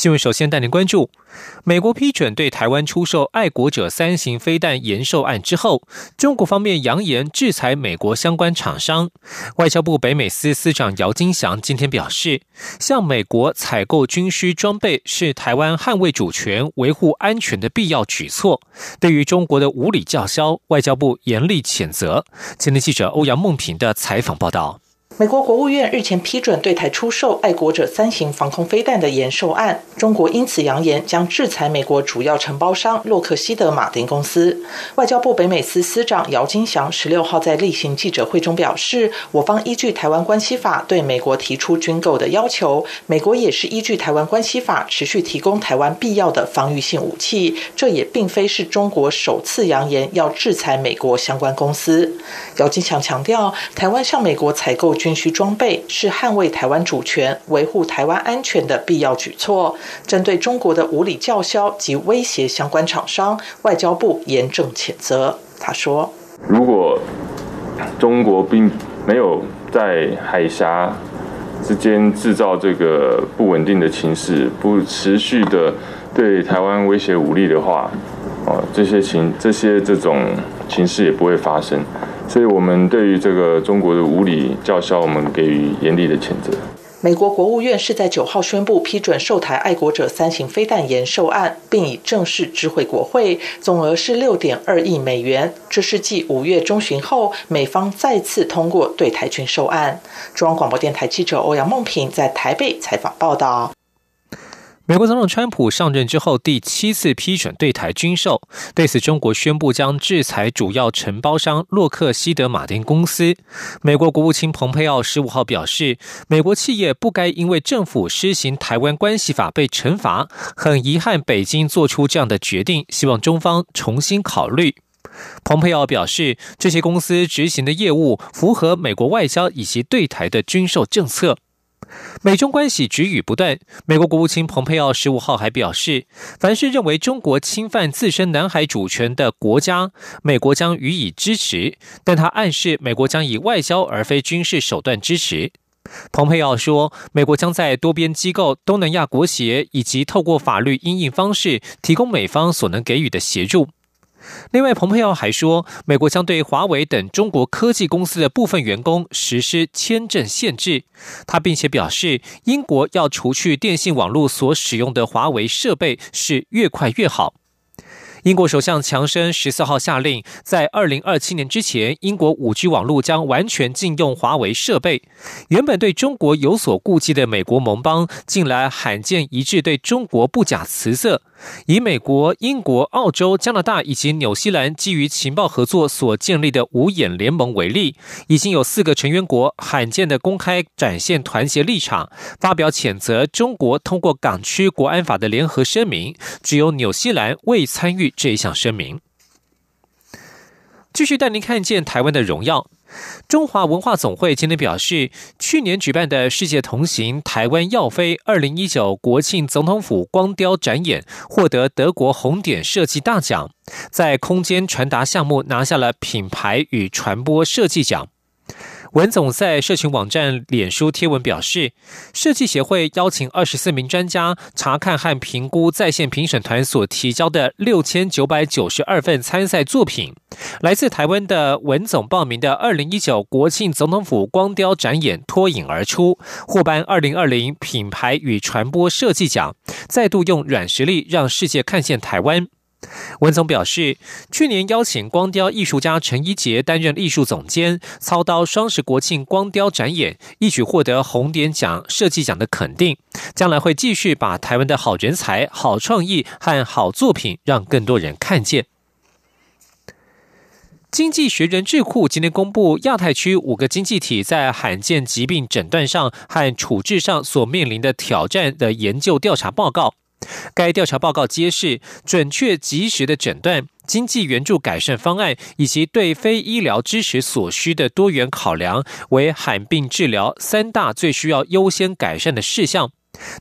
新闻首先带您关注，美国批准对台湾出售爱国者三型飞弹延售案之后，中国方面扬言制裁美国相关厂商。外交部北美司司长姚金祥今天表示，向美国采购军需装备是台湾捍卫主权、维护安全的必要举措。对于中国的无理叫嚣，外交部严厉谴责。今天记者欧阳梦平的采访报道。美国国务院日前批准对台出售爱国者三型防空飞弹的延售案，中国因此扬言将制裁美国主要承包商洛克希德马丁公司。外交部北美司司长姚金祥十六号在例行记者会中表示，我方依据台湾关系法对美国提出军购的要求，美国也是依据台湾关系法持续提供台湾必要的防御性武器。这也并非是中国首次扬言要制裁美国相关公司。姚金祥强调，台湾向美国采购军军需装备是捍卫台湾主权、维护台湾安全的必要举措。针对中国的无理叫嚣及威胁相关厂商，外交部严正谴责。他说：“如果中国并没有在海峡之间制造这个不稳定的情势，不持续的对台湾威胁武力的话，哦，这些情这些这种情势也不会发生。”所以，我们对于这个中国的无理叫嚣，我们给予严厉的谴责。美国国务院是在九号宣布批准售台爱国者三型飞弹延售案，并已正式知会国会，总额是六点二亿美元。这是继五月中旬后，美方再次通过对台军售案。中央广播电台记者欧阳梦平在台北采访报道。美国总统川普上任之后第七次批准对台军售，对此中国宣布将制裁主要承包商洛克希德马丁公司。美国国务卿蓬佩奥十五号表示，美国企业不该因为政府施行台湾关系法被惩罚，很遗憾北京做出这样的决定，希望中方重新考虑。蓬佩奥表示，这些公司执行的业务符合美国外交以及对台的军售政策。美中关系止语不断。美国国务卿蓬佩奥十五号还表示，凡是认为中国侵犯自身南海主权的国家，美国将予以支持。但他暗示，美国将以外交而非军事手段支持。蓬佩奥说，美国将在多边机构、东南亚国协以及透过法律应应方式，提供美方所能给予的协助。另外，蓬佩奥还说，美国将对华为等中国科技公司的部分员工实施签证限制。他并且表示，英国要除去电信网络所使用的华为设备是越快越好。英国首相强生十四号下令，在二零二七年之前，英国五 G 网络将完全禁用华为设备。原本对中国有所顾忌的美国盟邦，近来罕见一致对中国不假辞色。以美国、英国、澳洲、加拿大以及纽西兰基于情报合作所建立的五眼联盟为例，已经有四个成员国罕见的公开展现团结立场，发表谴责中国通过港区国安法的联合声明。只有纽西兰未参与这一项声明。继续带您看见台湾的荣耀。中华文化总会今天表示，去年举办的世界同行台湾耀飞二零一九国庆总统府光雕展演获得德国红点设计大奖，在空间传达项目拿下了品牌与传播设计奖。文总在社群网站脸书贴文表示，设计协会邀请二十四名专家查看和评估在线评审团所提交的六千九百九十二份参赛作品。来自台湾的文总报名的二零一九国庆总统府光雕展演脱颖而出，获颁二零二零品牌与传播设计奖，再度用软实力让世界看见台湾。文总表示，去年邀请光雕艺术家陈一杰担任艺术总监，操刀双十国庆光雕展演，一举获得红点奖设计奖的肯定。将来会继续把台湾的好人才、好创意和好作品，让更多人看见。经济学人智库今天公布亚太区五个经济体在罕见疾病诊断上和处置上所面临的挑战的研究调查报告。该调查报告揭示，准确及时的诊断、经济援助改善方案以及对非医疗支持所需的多元考量，为罕病治疗三大最需要优先改善的事项。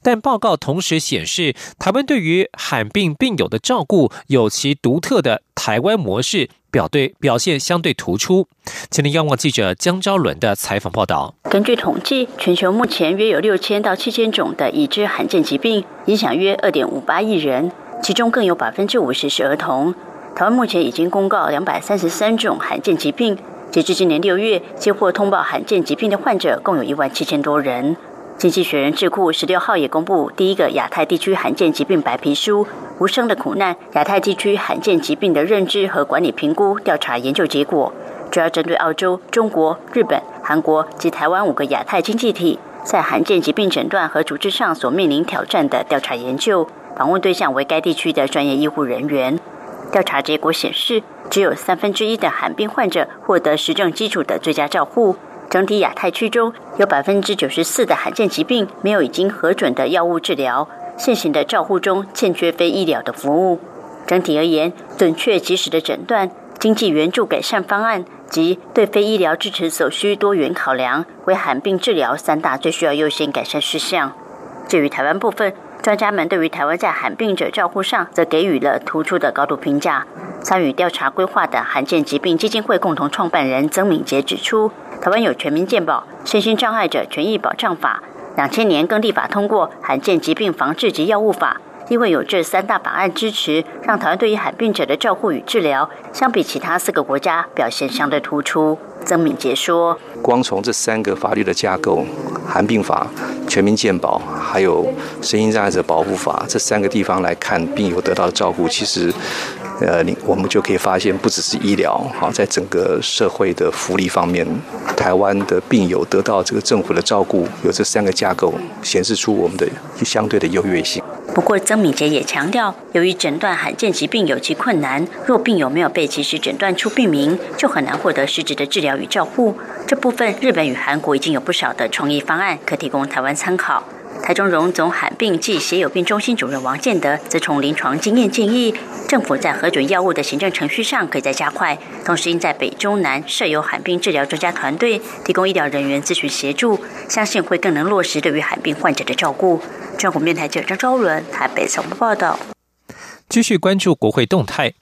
但报告同时显示，台湾对于罕病病友的照顾有其独特的台湾模式，表对表现相对突出。请听央广记者江昭伦的采访报道。根据统计，全球目前约有六千到七千种的已知罕见疾病，影响约二点五八亿人，其中更有百分之五十是儿童。台湾目前已经公告两百三十三种罕见疾病，截至今年六月，接获通报罕见疾病的患者共有一万七千多人。经济学人智库十六号也公布第一个亚太地区罕见疾病白皮书《无声的苦难：亚太地区罕见疾病的认知和管理评估调查研究结果》，主要针对澳洲、中国、日本、韩国及台湾五个亚太经济体在罕见疾病诊断和处置上所面临挑战的调查研究。访问对象为该地区的专业医护人员。调查结果显示，只有三分之一的罕病患者获得实证基础的最佳照护。整体亚太区中有百分之九十四的罕见疾病没有已经核准的药物治疗，现行的照护中欠缺非医疗的服务。整体而言，准确及时的诊断、经济援助改善方案及对非医疗支持所需多元考量，为罕病治疗三大最需要优先改善事项。至于台湾部分，专家们对于台湾在罕病者照护上，则给予了突出的高度评价。参与调查规划的罕见疾病基金会共同创办人曾敏杰指出。台湾有全民健保、身心障碍者权益保障法，两千年更立法通过罕见疾病防治及药物法。因为有这三大法案支持，让台湾对于罕病者的照顾与治疗，相比其他四个国家表现相对突出。曾敏杰说：“光从这三个法律的架构——含病法、全民健保，还有身心障碍者保护法这三个地方来看，病友得到的照顾，其实……”呃，你我们就可以发现，不只是医疗，好，在整个社会的福利方面，台湾的病友得到这个政府的照顾，有这三个架构，显示出我们的相对的优越性。不过，曾敏杰也强调，由于诊断罕见疾病有其困难，若病友没有被及时诊断出病名，就很难获得实质的治疗与照护。这部分，日本与韩国已经有不少的创意方案，可提供台湾参考。台中荣总罕病暨血友病中心主任王建德则从临床经验建议，政府在核准药物的行政程序上可以再加快，同时应在北中南设有罕病治疗专家团队，提供医疗人员咨询协助，相信会更能落实对于罕病患者的照顾。中国面台记者张昭伦台北采访报道。继续关注国会动态。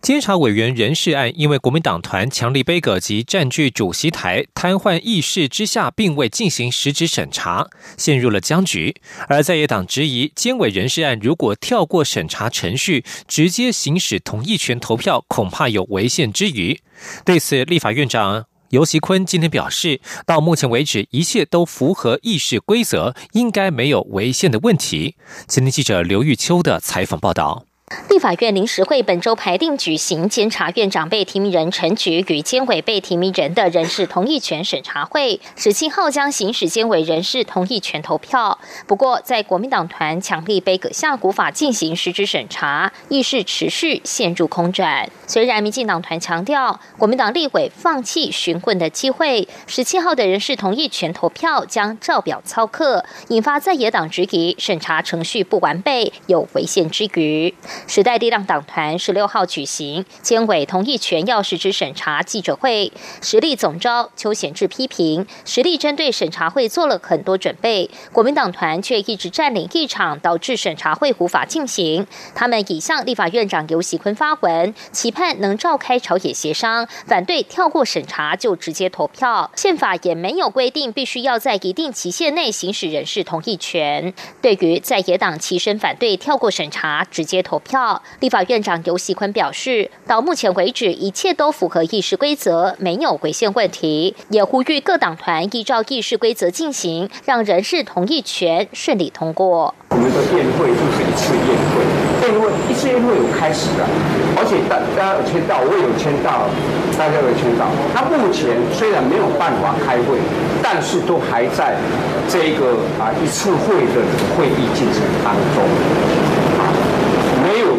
监察委员人事案，因为国民党团强力杯葛及占据主席台、瘫痪议事之下，并未进行实质审查，陷入了僵局。而在野党质疑，监委人事案如果跳过审查程序，直接行使同意权投票，恐怕有违宪之余。对此，立法院长游锡坤今天表示，到目前为止，一切都符合议事规则，应该没有违宪的问题。今天记者刘玉秋的采访报道。立法院临时会本周排定举行监察院长被提名人陈菊与监委被提名人的人事同意权审查会，十七号将行使监委人事同意权投票。不过，在国民党团强力杯葛下，古法进行实质审查，议事持续陷入空转。虽然民进党团强调国民党立委放弃询问的机会，十七号的人事同意权投票将照表操课，引发在野党质疑审查程序不完备，有违宪之余。时代力量党团十六号举行监委同意权要实之审查记者会，实力总招邱显志批评实力针对审查会做了很多准备，国民党团却一直占领议场，导致审查会无法进行。他们已向立法院长游锡坤发文，期盼能召开朝野协商，反对跳过审查就直接投票。宪法也没有规定必须要在一定期限内行使人事同意权。对于在野党齐声反对跳过审查直接投。票，票立法院长游锡坤表示，到目前为止，一切都符合议事规则，没有违宪问题，也呼吁各党团依照议事规则进行，让人事同意权顺利通过。我们的宴会就是一次宴会，宴会一次宴会有开始的，而且大大家有签到，我也有签到，大家有签到。他目前虽然没有办法开会，但是都还在这个啊一次会的会议进程当中。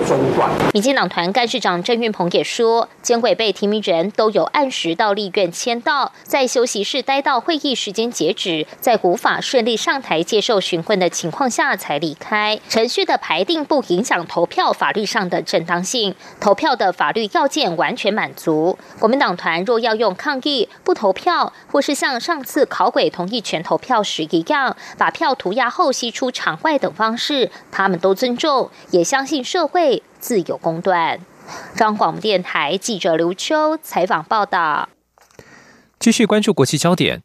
中断。民进党团干事长郑运鹏也说，监委被提名人都有按时到立院签到，在休息室待到会议时间截止，在无法顺利上台接受询问的情况下才离开。程序的排定不影响投票法律上的正当性，投票的法律要件完全满足。国民党团若要用抗议不投票，或是像上次考委同意权投票时一样，把票涂鸦后吸出场外等方式，他们都尊重，也相信社会自有公断。张广电台记者刘秋采访报道。继续关注国际焦点。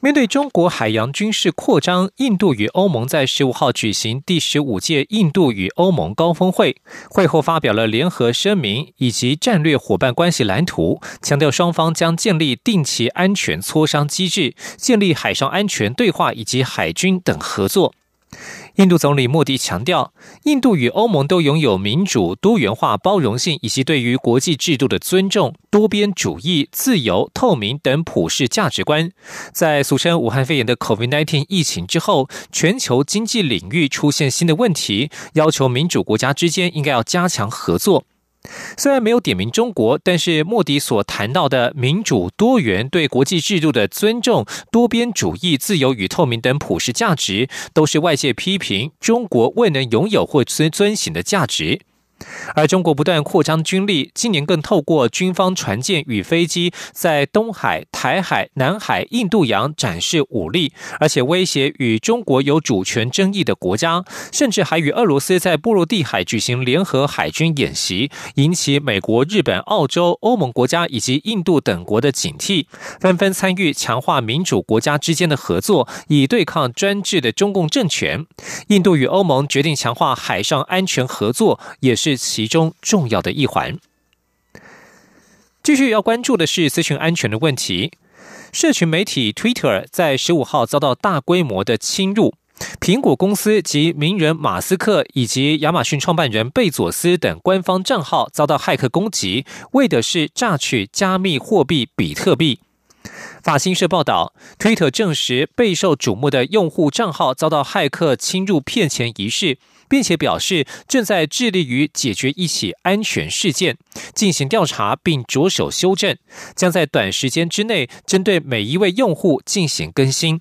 面对中国海洋军事扩张，印度与欧盟在十五号举行第十五届印度与欧盟高峰会，会后发表了联合声明以及战略伙伴关系蓝图，强调双方将建立定期安全磋商机制，建立海上安全对话以及海军等合作。印度总理莫迪强调，印度与欧盟都拥有民主、多元化、包容性以及对于国际制度的尊重、多边主义、自由、透明等普世价值观。在俗称武汉肺炎的 COVID-19 疫情之后，全球经济领域出现新的问题，要求民主国家之间应该要加强合作。虽然没有点名中国，但是莫迪所谈到的民主、多元、对国际制度的尊重、多边主义、自由与透明等普世价值，都是外界批评中国未能拥有或遵遵循的价值。而中国不断扩张军力，今年更透过军方船舰与飞机在东海、台海、南海、印度洋展示武力，而且威胁与中国有主权争议的国家，甚至还与俄罗斯在波罗的海举行联合海军演习，引起美国、日本、澳洲、欧盟国家以及印度等国的警惕，纷纷参与强化民主国家之间的合作，以对抗专制的中共政权。印度与欧盟决定强化海上安全合作，也是。是其中重要的一环。继续要关注的是资讯安全的问题。社群媒体 Twitter 在十五号遭到大规模的侵入，苹果公司及名人马斯克以及亚马逊创办人贝佐斯等官方账号遭到骇客攻击，为的是榨取加密货币比特币。法新社报道，Twitter 证实备受瞩目的用户账号遭到骇客侵入骗钱一事。并且表示正在致力于解决一起安全事件，进行调查并着手修正，将在短时间之内针对每一位用户进行更新。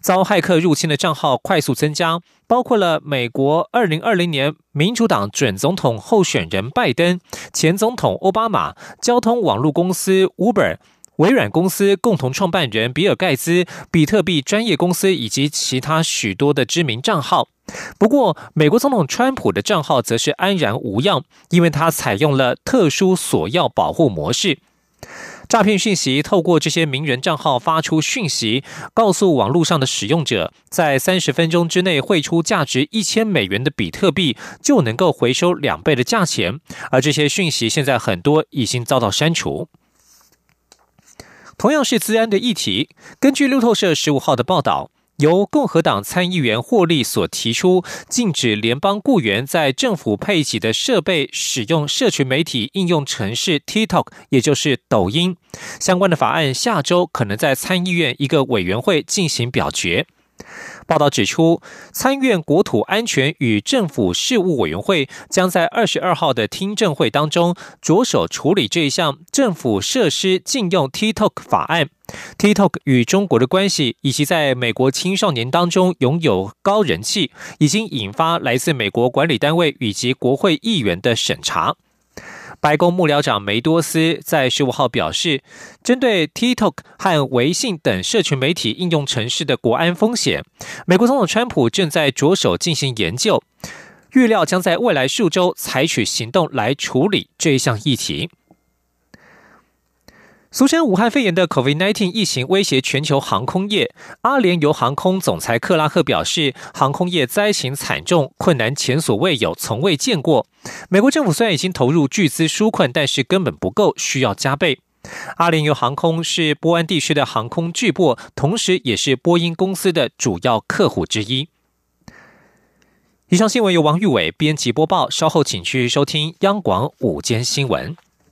遭骇客入侵的账号快速增加，包括了美国2020年民主党准总统候选人拜登、前总统奥巴马、交通网络公司 Uber。微软公司共同创办人比尔盖茨、比特币专业公司以及其他许多的知名账号。不过，美国总统川普的账号则是安然无恙，因为他采用了特殊索要保护模式。诈骗讯息透过这些名人账号发出讯息，告诉网络上的使用者，在三十分钟之内汇出价值一千美元的比特币，就能够回收两倍的价钱。而这些讯息现在很多已经遭到删除。同样是资安的议题，根据路透社十五号的报道，由共和党参议员霍利所提出禁止联邦雇员在政府配给的设备使用社群媒体应用程式 TikTok，也就是抖音相关的法案，下周可能在参议院一个委员会进行表决。报道指出，参院国土安全与政府事务委员会将在二十二号的听证会当中着手处理这一项政府设施禁用 TikTok 法案。TikTok 与中国的关系，以及在美国青少年当中拥有高人气，已经引发来自美国管理单位以及国会议员的审查。白宫幕僚长梅多斯在十五号表示，针对 TikTok 和微信等社群媒体应用城市的国安风险，美国总统川普正在着手进行研究，预料将在未来数周采取行动来处理这一项议题。俗称武汉肺炎的 COVID-19 疫情威胁全球航空业。阿联酋航空总裁克拉克表示，航空业灾情惨重，困难前所未有，从未见过。美国政府虽然已经投入巨资纾困，但是根本不够，需要加倍。阿联酋航空是波安地区的航空巨擘，同时也是波音公司的主要客户之一。以上新闻由王玉伟编辑播报，稍后请去收听央广午间新闻。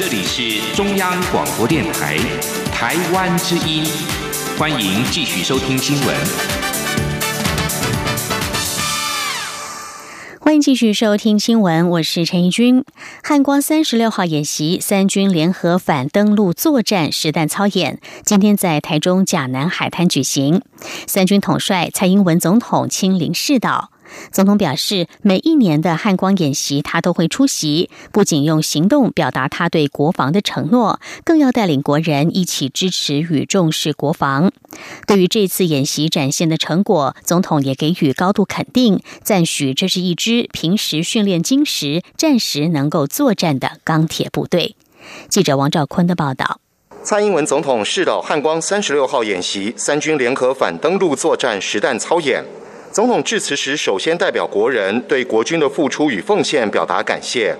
这里是中央广播电台台湾之音，欢迎继续收听新闻。欢迎继续收听新闻，我是陈怡君。汉光三十六号演习，三军联合反登陆作战实弹操演，今天在台中甲南海滩举行。三军统帅蔡英文总统亲临视导。总统表示，每一年的汉光演习，他都会出席，不仅用行动表达他对国防的承诺，更要带领国人一起支持与重视国防。对于这次演习展现的成果，总统也给予高度肯定，赞许这是一支平时训练精实、战时能够作战的钢铁部队。记者王兆坤的报道。蔡英文总统视导汉光三十六号演习，三军联合反登陆作战实弹操演。总统致辞时，首先代表国人对国军的付出与奉献表达感谢，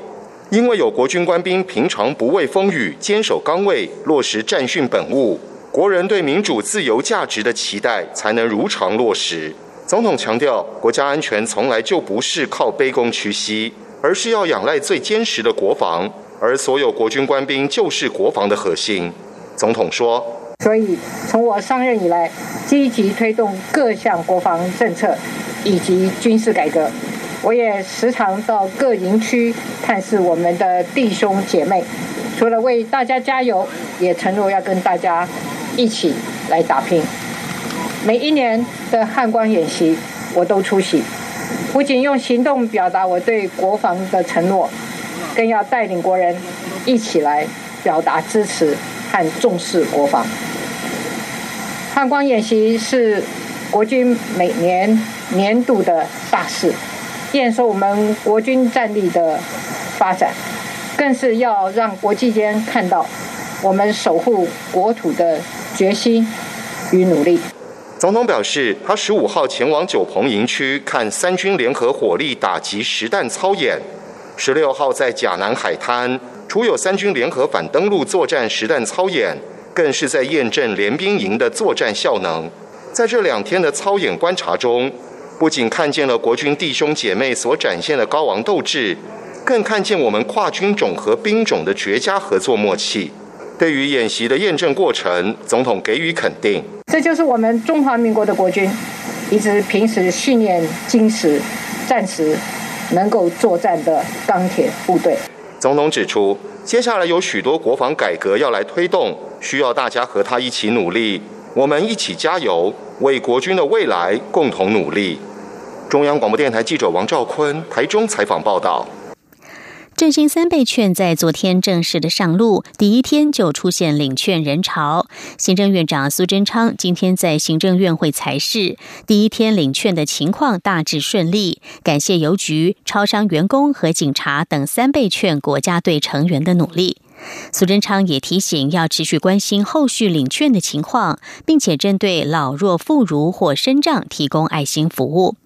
因为有国军官兵平常不畏风雨，坚守岗位，落实战训本务，国人对民主自由价值的期待才能如常落实。总统强调，国家安全从来就不是靠卑躬屈膝，而是要仰赖最坚实的国防，而所有国军官兵就是国防的核心。总统说。所以，从我上任以来，积极推动各项国防政策以及军事改革。我也时常到各营区探视我们的弟兄姐妹，除了为大家加油，也承诺要跟大家一起来打拼。每一年的汉光演习，我都出席，不仅用行动表达我对国防的承诺，更要带领国人一起来表达支持和重视国防。汉光演习是国军每年年度的大事，验收我们国军战力的发展，更是要让国际间看到我们守护国土的决心与努力。总统表示，他十五号前往九鹏营区看三军联合火力打击实弹操演，十六号在甲南海滩，除有三军联合反登陆作战实弹操演。更是在验证联兵营的作战效能。在这两天的操演观察中，不仅看见了国军弟兄姐妹所展现的高昂斗志，更看见我们跨军种和兵种的绝佳合作默契。对于演习的验证过程，总统给予肯定。这就是我们中华民国的国军，一支平时训练精实、战时能够作战的钢铁部队。总统指出，接下来有许多国防改革要来推动。需要大家和他一起努力，我们一起加油，为国军的未来共同努力。中央广播电台记者王兆坤台中采访报道。振兴三倍券在昨天正式的上路，第一天就出现领券人潮。行政院长苏贞昌今天在行政院会裁示，第一天领券的情况大致顺利，感谢邮局、超商员工和警察等三倍券国家队成员的努力。苏贞昌也提醒，要持续关心后续领券的情况，并且针对老弱妇孺或身障提供爱心服务。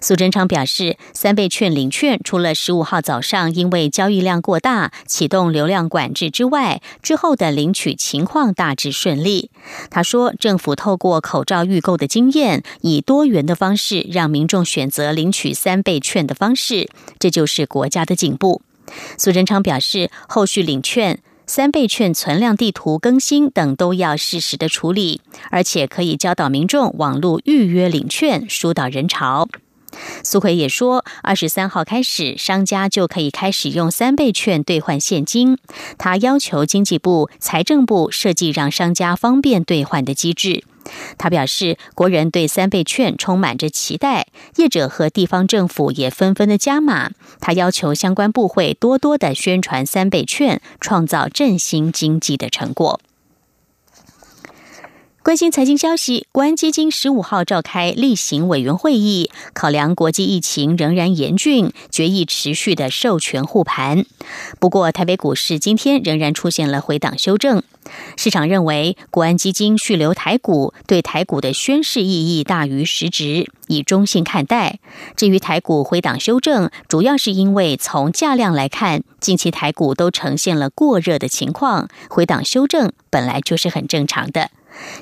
苏贞昌表示，三倍券领券除了十五号早上因为交易量过大启动流量管制之外，之后的领取情况大致顺利。他说，政府透过口罩预购的经验，以多元的方式让民众选择领取三倍券的方式，这就是国家的进步。苏贞昌表示，后续领券、三倍券存量地图更新等都要适时的处理，而且可以教导民众网络预约领券，疏导人潮。苏奎也说，二十三号开始，商家就可以开始用三倍券兑换现金。他要求经济部、财政部设计让商家方便兑换的机制。他表示，国人对三倍券充满着期待，业者和地方政府也纷纷的加码。他要求相关部会多多的宣传三倍券，创造振兴经济的成果。关心财经消息，国安基金十五号召开例行委员会议，考量国际疫情仍然严峻，决议持续的授权护盘。不过，台北股市今天仍然出现了回档修正。市场认为，国安基金续留台股，对台股的宣示意义大于实质，以中性看待。至于台股回档修正，主要是因为从价量来看，近期台股都呈现了过热的情况，回档修正本来就是很正常的。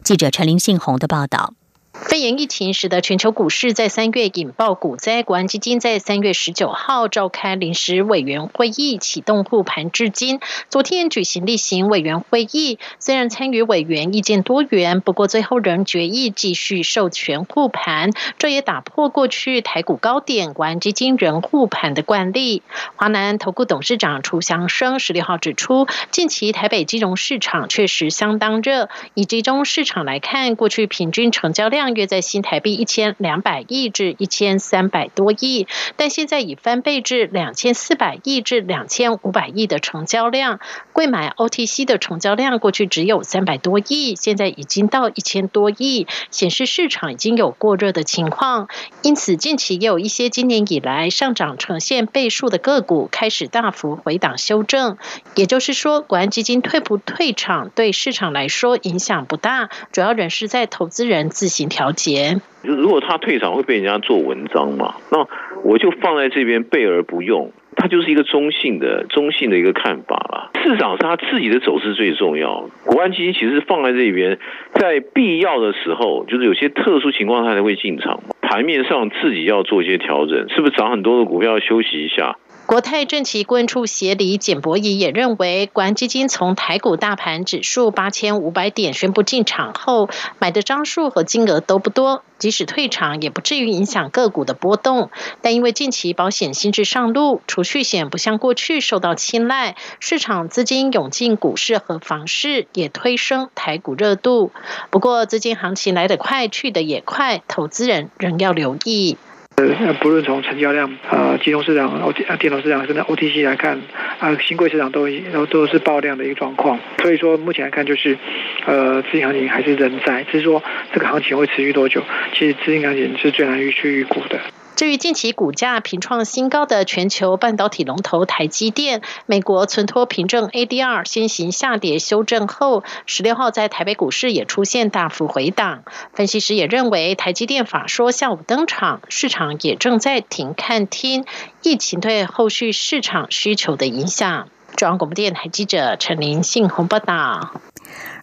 记者陈林信宏的报道。肺炎疫情使得全球股市在三月引爆股灾，国安基金在三月十九号召开临时委员会议，启动护盘至今。昨天举行例行委员会议，虽然参与委员意见多元，不过最后仍决议继续授权护盘，这也打破过去台股高点国安基金仍护盘的惯例。华南投顾董事长楚祥生十六号指出，近期台北金融市场确实相当热，以集中市场来看，过去平均成交量。约在新台币一千两百亿至一千三百多亿，但现在已翻倍至两千四百亿至两千五百亿的成交量。贵买 OTC 的成交量过去只有三百多亿，现在已经到一千多亿，显示市场已经有过热的情况。因此，近期也有一些今年以来上涨呈现倍数的个股开始大幅回档修正。也就是说，国安基金退不退场对市场来说影响不大，主要仍是在投资人自行。调节，如果他退场会被人家做文章嘛？那我就放在这边备而不用，它就是一个中性的、中性的一个看法了。市场是他自己的走势最重要，国安基金其实放在这边，在必要的时候，就是有些特殊情况他才会进场嘛。盘面上自己要做一些调整，是不是涨很多的股票要休息一下？国泰政企顾问处协理简博仪也认为，国安基金从台股大盘指数八千五百点宣布进场后，买的张数和金额都不多，即使退场也不至于影响个股的波动。但因为近期保险新制上路，储蓄险不像过去受到青睐，市场资金涌进股市和房市，也推升台股热度。不过，资金行情来得快，去得也快，投资人仍要留意。呃，不论从成交量、啊，金融市场、O T 啊，电脑市场，甚至 O T C 来看，啊，新贵市场都都都是爆量的一个状况。所以说，目前来看，就是呃，资金行情还是仍在，只是说这个行情会持续多久，其实资金行情是最难预去预估的。至于近期股价频创新高的全球半导体龙头台积电，美国存托凭证 ADR 先行下跌修正后，十六号在台北股市也出现大幅回档。分析师也认为，台积电法说下午登场，市场也正在停看听疫情对后续市场需求的影响。中央广播电台记者陈林信鸿报道。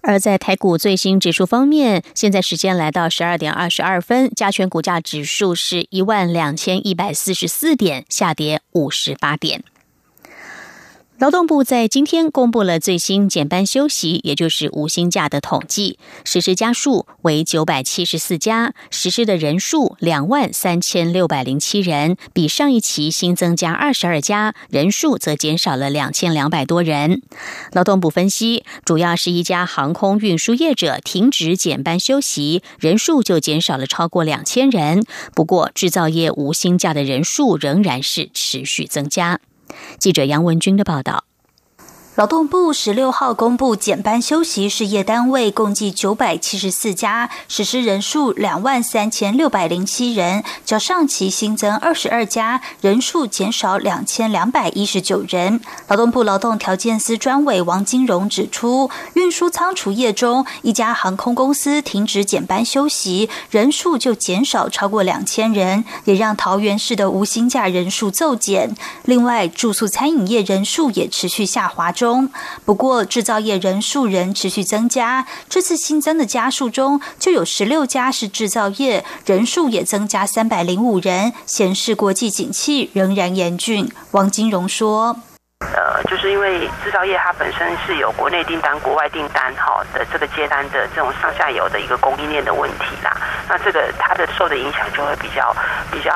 而在台股最新指数方面，现在时间来到十二点二十二分，加权股价指数是一万两千一百四十四点，下跌五十八点。劳动部在今天公布了最新减班休息，也就是无薪假的统计，实施家数为九百七十四家，实施的人数两万三千六百零七人，比上一期新增加二十二家，人数则减少了两千两百多人。劳动部分析，主要是一家航空运输业者停止减班休息，人数就减少了超过两千人。不过，制造业无薪假的人数仍然是持续增加。记者杨文军的报道。劳动部十六号公布减班休息事业单位共计九百七十四家，实施人数两万三千六百零七人，较上期新增二十二家，人数减少两千两百一十九人。劳动部劳动条件司专委王金荣指出，运输仓储业中一家航空公司停止减班休息，人数就减少超过两千人，也让桃园市的无薪假人数骤减。另外，住宿餐饮业人数也持续下滑。中不过，制造业人数仍持续增加。这次新增的家数中，就有十六家是制造业，人数也增加三百零五人，显示国际景气仍然严峻。王金荣说：“呃，就是因为制造业它本身是有国内订单、国外订单哈的这个接单的这种上下游的一个供应链的问题啦，那这个它的受的影响就会比较比较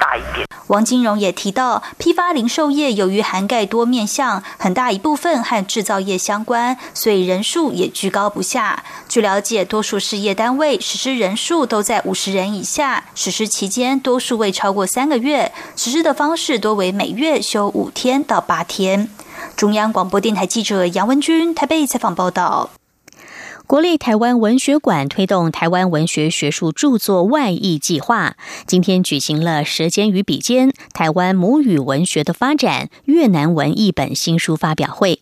大一点。”王金荣也提到，批发零售业由于涵盖多面向，很大一部分和制造业相关，所以人数也居高不下。据了解，多数事业单位实施人数都在五十人以下，实施期间多数未超过三个月，实施的方式多为每月休五天到八天。中央广播电台记者杨文君台北采访报道。国立台湾文学馆推动台湾文学学术著作外译计划，今天举行了《舌尖与笔尖：台湾母语文学的发展》越南文译本新书发表会。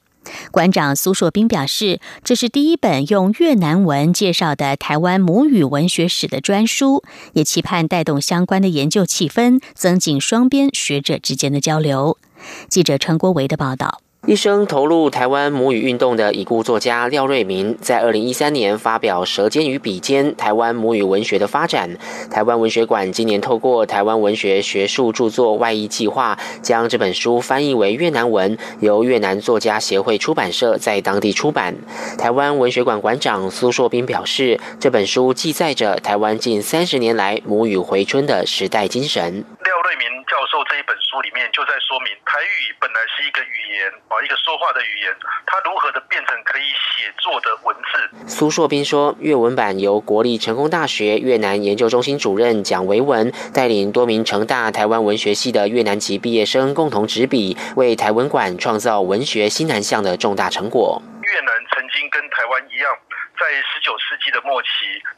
馆长苏硕斌表示，这是第一本用越南文介绍的台湾母语文学史的专书，也期盼带动相关的研究气氛，增进双边学者之间的交流。记者陈国维的报道。一生投入台湾母语运动的已故作家廖瑞明，在二零一三年发表《舌尖与笔尖：台湾母语文学的发展》。台湾文学馆今年透过台湾文学学术著作外译计划，将这本书翻译为越南文，由越南作家协会出版社在当地出版。台湾文学馆馆长苏硕斌表示，这本书记载着台湾近三十年来母语回春的时代精神。廖瑞明教授这一本书里面就在说明，台语本来是一个语言啊，一个说话的语言，它如何的变成可以写作的文字。苏硕斌说，粤文版由国立成功大学越南研究中心主任蒋维文带领多名成大台湾文学系的越南籍毕业生共同执笔，为台文馆创造文学新南向的重大成果。越南曾经跟台湾一样。在十九世纪的末期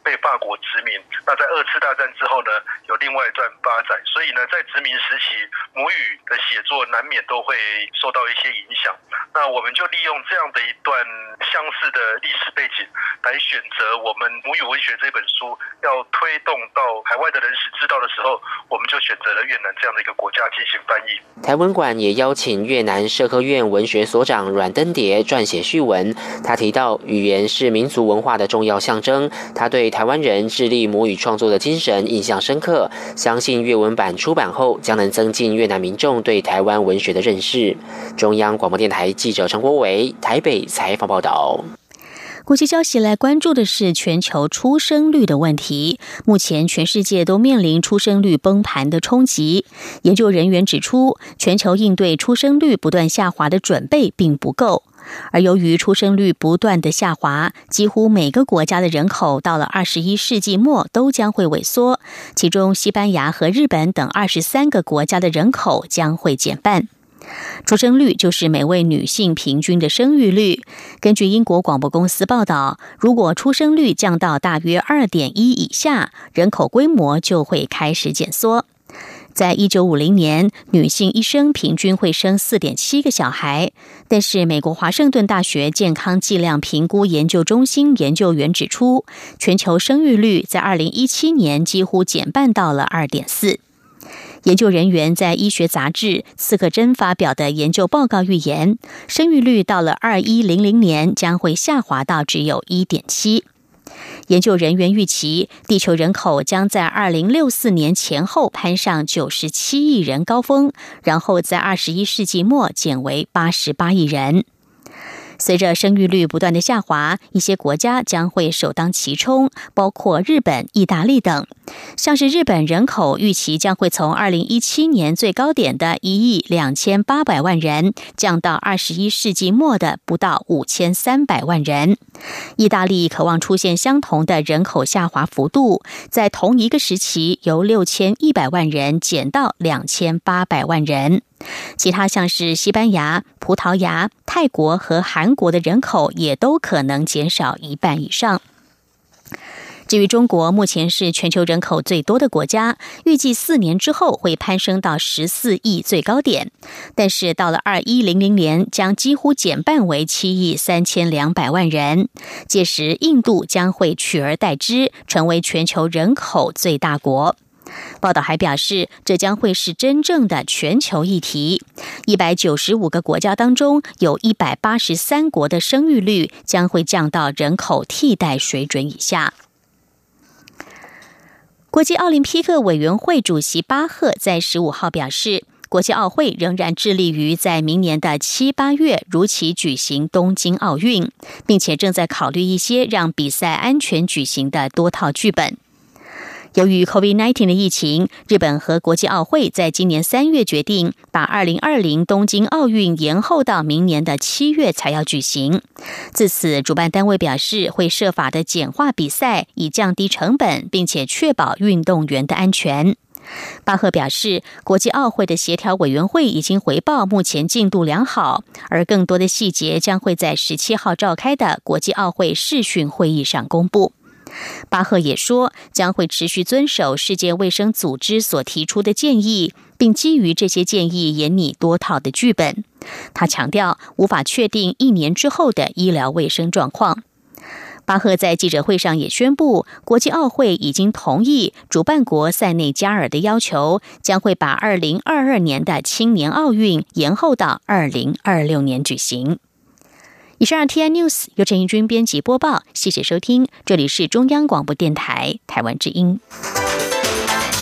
被法国殖民，那在二次大战之后呢，有另外一段发展。所以呢，在殖民时期，母语的写作难免都会受到一些影响。那我们就利用这样的一段相似的历史背景，来选择我们母语文学这本书要推动到海外的人士知道的时候，我们就选择了越南这样的一个国家进行翻译。台文馆也邀请越南社科院文学所长阮登蝶撰写序文，他提到语言是民族。文化的重要象征，他对台湾人致力母语创作的精神印象深刻，相信粤文版出版后将能增进越南民众对台湾文学的认识。中央广播电台记者陈国伟台北采访报道。国际消息来关注的是全球出生率的问题。目前全世界都面临出生率崩盘的冲击。研究人员指出，全球应对出生率不断下滑的准备并不够。而由于出生率不断的下滑，几乎每个国家的人口到了二十一世纪末都将会萎缩，其中西班牙和日本等二十三个国家的人口将会减半。出生率就是每位女性平均的生育率。根据英国广播公司报道，如果出生率降到大约二点一以下，人口规模就会开始减缩。在一九五零年，女性一生平均会生四点七个小孩。但是，美国华盛顿大学健康剂量评估研究中心研究员指出，全球生育率在二零一七年几乎减半到了二点四。研究人员在医学杂志《刺客针》发表的研究报告预言，生育率到了二一零零年将会下滑到只有一点七。研究人员预期，地球人口将在二零六四年前后攀上九十七亿人高峰，然后在二十一世纪末减为八十八亿人。随着生育率不断的下滑，一些国家将会首当其冲，包括日本、意大利等。像是日本人口预期将会从二零一七年最高点的一亿两千八百万人，降到二十一世纪末的不到五千三百万人。意大利渴望出现相同的人口下滑幅度，在同一个时期由六千一百万人减到两千八百万人。其他像是西班牙、葡萄牙、泰国和韩国的人口也都可能减少一半以上。至于中国，目前是全球人口最多的国家，预计四年之后会攀升到十四亿最高点，但是到了二一零零年将几乎减半为七亿三千两百万人，届时印度将会取而代之，成为全球人口最大国。报道还表示，这将会是真正的全球议题。一百九十五个国家当中，有一百八十三国的生育率将会降到人口替代水准以下。国际奥林匹克委员会主席巴赫在十五号表示，国际奥会仍然致力于在明年的七八月如期举行东京奥运，并且正在考虑一些让比赛安全举行的多套剧本。由于 COVID-19 的疫情，日本和国际奥会在今年三月决定把2020东京奥运延后到明年的七月才要举行。自此，主办单位表示会设法的简化比赛，以降低成本，并且确保运动员的安全。巴赫表示，国际奥会的协调委员会已经回报，目前进度良好，而更多的细节将会在十七号召开的国际奥会视讯会议上公布。巴赫也说，将会持续遵守世界卫生组织所提出的建议，并基于这些建议研拟多套的剧本。他强调，无法确定一年之后的医疗卫生状况。巴赫在记者会上也宣布，国际奥会已经同意主办国塞内加尔的要求，将会把二零二二年的青年奥运延后到二零二六年举行。以上 T I News 由陈义军编辑播报，谢谢收听，这里是中央广播电台台湾之音。